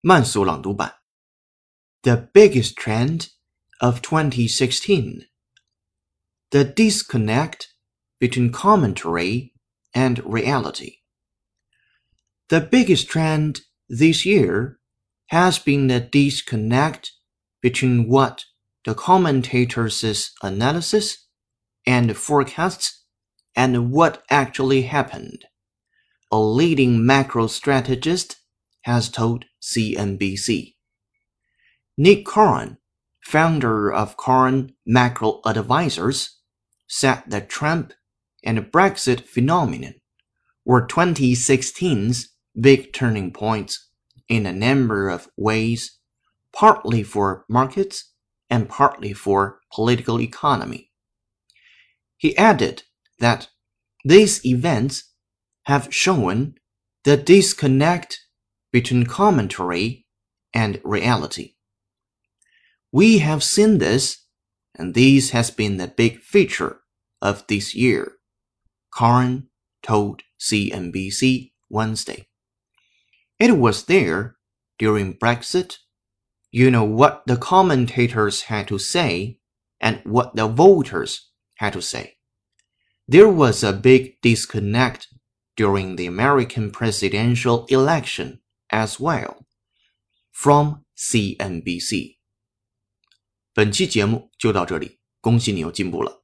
慢速朗读版。The biggest trend of 2016. The disconnect between commentary and reality. The biggest trend this year has been the disconnect between what the commentators' analysis and forecasts and what actually happened. A leading macro strategist has told CNBC. Nick Curran, founder of Curran Macro Advisors, said that Trump and the Brexit phenomenon were 2016's big turning points in a number of ways, partly for markets and partly for political economy. He added that these events have shown the disconnect between commentary and reality. We have seen this, and this has been the big feature of this year, Curran told CNBC Wednesday. It was there during Brexit. You know what the commentators had to say and what the voters had to say. There was a big disconnect during the American presidential election as well. From CNBC. 本期节目就到这里，恭喜你又进步了。